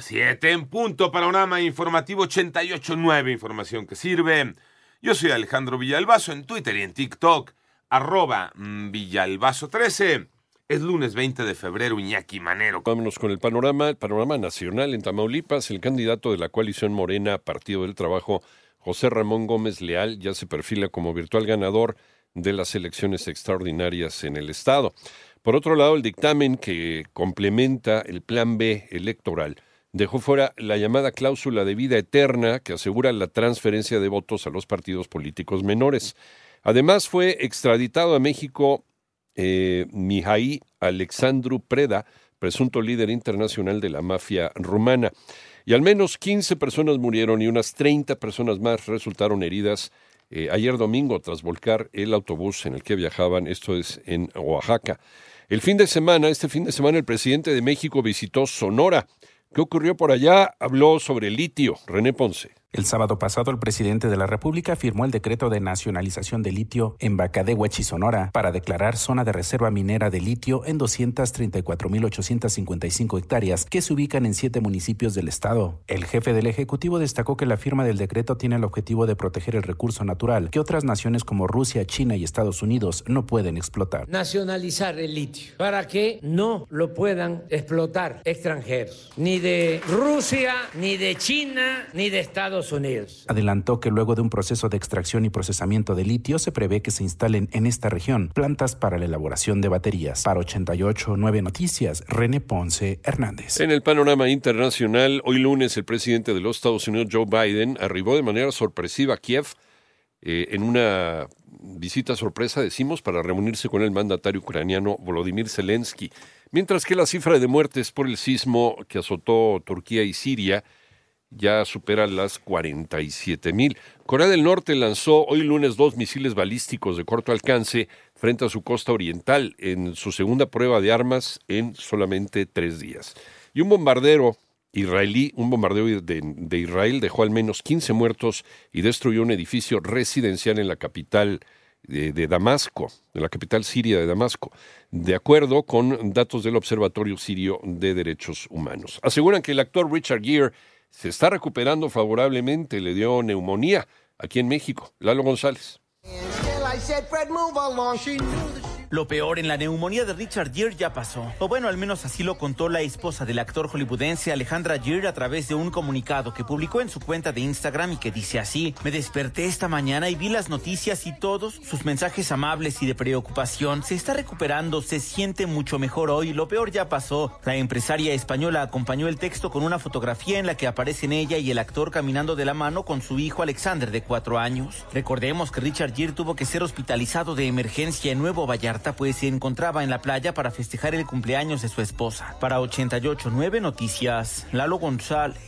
Siete en punto, panorama informativo 88.9, información que sirve. Yo soy Alejandro Villalbazo en Twitter y en TikTok, arroba mm, Villalbazo13. Es lunes 20 de febrero, Iñaki Manero. Vámonos con el panorama, el panorama nacional en Tamaulipas. El candidato de la coalición Morena, Partido del Trabajo, José Ramón Gómez Leal, ya se perfila como virtual ganador de las elecciones extraordinarias en el Estado. Por otro lado, el dictamen que complementa el Plan B electoral dejó fuera la llamada cláusula de vida eterna que asegura la transferencia de votos a los partidos políticos menores. Además, fue extraditado a México eh, Alexandru Preda, presunto líder internacional de la mafia rumana. Y al menos 15 personas murieron y unas 30 personas más resultaron heridas eh, ayer domingo tras volcar el autobús en el que viajaban, esto es en Oaxaca. El fin de semana, este fin de semana, el presidente de México visitó Sonora. ¿Qué ocurrió por allá? Habló sobre el litio. René Ponce. El sábado pasado, el presidente de la República firmó el decreto de nacionalización de litio en Bacadehuachi, Sonora, para declarar zona de reserva minera de litio en 234.855 hectáreas que se ubican en siete municipios del estado. El jefe del Ejecutivo destacó que la firma del decreto tiene el objetivo de proteger el recurso natural que otras naciones como Rusia, China y Estados Unidos no pueden explotar. Nacionalizar el litio para que no lo puedan explotar extranjeros, ni de Rusia, ni de China, ni de Estados Unidos. Adelantó que luego de un proceso de extracción y procesamiento de litio se prevé que se instalen en esta región plantas para la elaboración de baterías. Para 88 9 Noticias, René Ponce Hernández. En el panorama internacional, hoy lunes el presidente de los Estados Unidos, Joe Biden, arribó de manera sorpresiva a Kiev eh, en una visita sorpresa, decimos, para reunirse con el mandatario ucraniano Volodymyr Zelensky. Mientras que la cifra de muertes por el sismo que azotó Turquía y Siria ya supera las 47 mil. Corea del Norte lanzó hoy lunes dos misiles balísticos de corto alcance frente a su costa oriental en su segunda prueba de armas en solamente tres días. Y un bombardero israelí, un bombardeo de, Israel dejó al menos 15 muertos y destruyó un edificio residencial en la capital de, de, Damasco, en la capital siria de Damasco, de acuerdo con datos del Observatorio Sirio de Derechos Humanos. Aseguran que el actor Richard Gere se está recuperando favorablemente, le dio neumonía aquí en México. Lalo González. Lo peor en la neumonía de Richard Gere ya pasó. O bueno, al menos así lo contó la esposa del actor hollywoodense Alejandra Gere a través de un comunicado que publicó en su cuenta de Instagram y que dice así: Me desperté esta mañana y vi las noticias y todos sus mensajes amables y de preocupación. Se está recuperando, se siente mucho mejor hoy. Lo peor ya pasó. La empresaria española acompañó el texto con una fotografía en la que aparecen ella y el actor caminando de la mano con su hijo Alexander de cuatro años. Recordemos que Richard Gere tuvo que ser hospitalizado de emergencia en Nuevo Vallarta pues se encontraba en la playa para festejar el cumpleaños de su esposa. Para 889 Noticias, Lalo González.